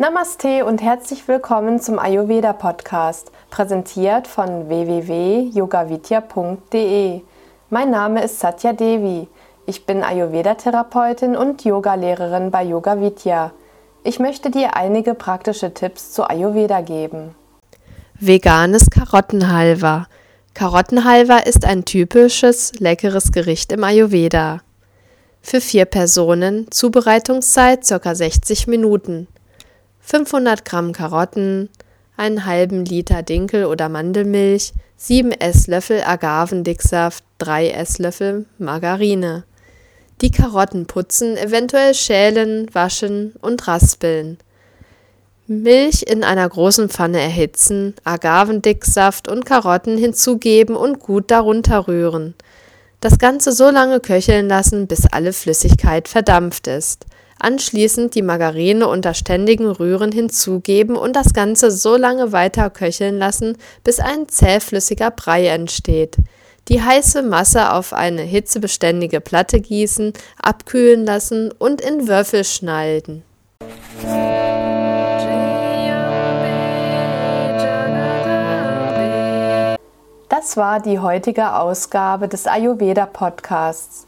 Namaste und herzlich willkommen zum Ayurveda Podcast, präsentiert von www.yogavidya.de. Mein Name ist Satya Devi. Ich bin Ayurveda-Therapeutin und Yogalehrerin bei Yoga Vidya. Ich möchte dir einige praktische Tipps zu Ayurveda geben. Veganes Karottenhalva. Karottenhalva ist ein typisches, leckeres Gericht im Ayurveda. Für vier Personen, Zubereitungszeit ca. 60 Minuten. 500 Gramm Karotten, einen halben Liter Dinkel- oder Mandelmilch, 7 Esslöffel Agavendicksaft, 3 Esslöffel Margarine. Die Karotten putzen, eventuell schälen, waschen und raspeln. Milch in einer großen Pfanne erhitzen, Agavendicksaft und Karotten hinzugeben und gut darunter rühren. Das Ganze so lange köcheln lassen, bis alle Flüssigkeit verdampft ist. Anschließend die Margarine unter ständigem Rühren hinzugeben und das Ganze so lange weiter köcheln lassen, bis ein zähflüssiger Brei entsteht. Die heiße Masse auf eine hitzebeständige Platte gießen, abkühlen lassen und in Würfel schneiden. Das war die heutige Ausgabe des Ayurveda Podcasts.